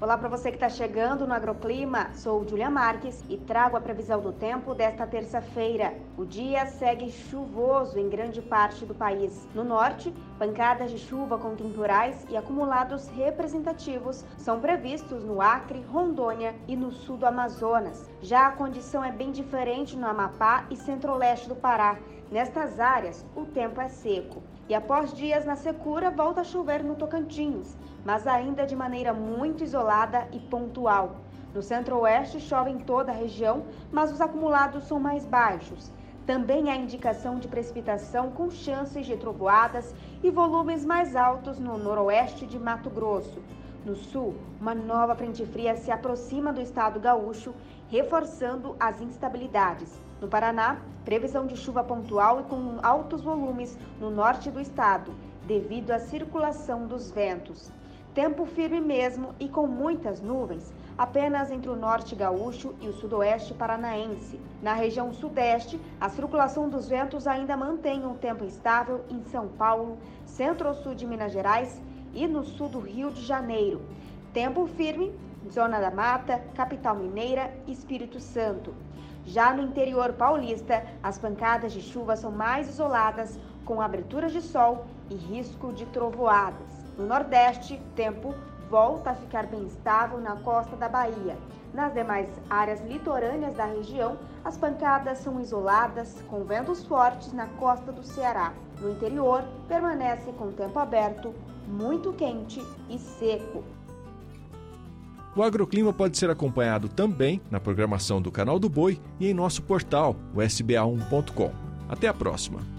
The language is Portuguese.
Olá para você que está chegando no Agroclima, sou Julia Marques e trago a previsão do tempo desta terça-feira. O dia segue chuvoso em grande parte do país. No norte, pancadas de chuva com temporais e acumulados representativos são previstos no Acre, Rondônia e no sul do Amazonas. Já a condição é bem diferente no Amapá e centro-leste do Pará. Nestas áreas, o tempo é seco. E após dias na secura, volta a chover no Tocantins, mas ainda de maneira muito isolada e pontual. No centro-oeste chove em toda a região, mas os acumulados são mais baixos. Também há indicação de precipitação com chances de trovoadas e volumes mais altos no noroeste de Mato Grosso. No sul, uma nova frente fria se aproxima do estado gaúcho, reforçando as instabilidades. No Paraná, previsão de chuva pontual e com altos volumes no norte do estado, devido à circulação dos ventos. Tempo firme mesmo e com muitas nuvens, apenas entre o norte gaúcho e o sudoeste paranaense. Na região sudeste, a circulação dos ventos ainda mantém um tempo estável em São Paulo, centro-sul de Minas Gerais e no sul do Rio de Janeiro. Tempo firme, Zona da Mata, Capital Mineira e Espírito Santo. Já no interior paulista, as pancadas de chuva são mais isoladas, com aberturas de sol e risco de trovoadas. No Nordeste, tempo volta a ficar bem estável na costa da Bahia. Nas demais áreas litorâneas da região, as pancadas são isoladas, com ventos fortes na costa do Ceará. No interior, permanece com tempo aberto, muito quente e seco. O agroclima pode ser acompanhado também na programação do Canal do Boi e em nosso portal, o sba1.com. Até a próxima!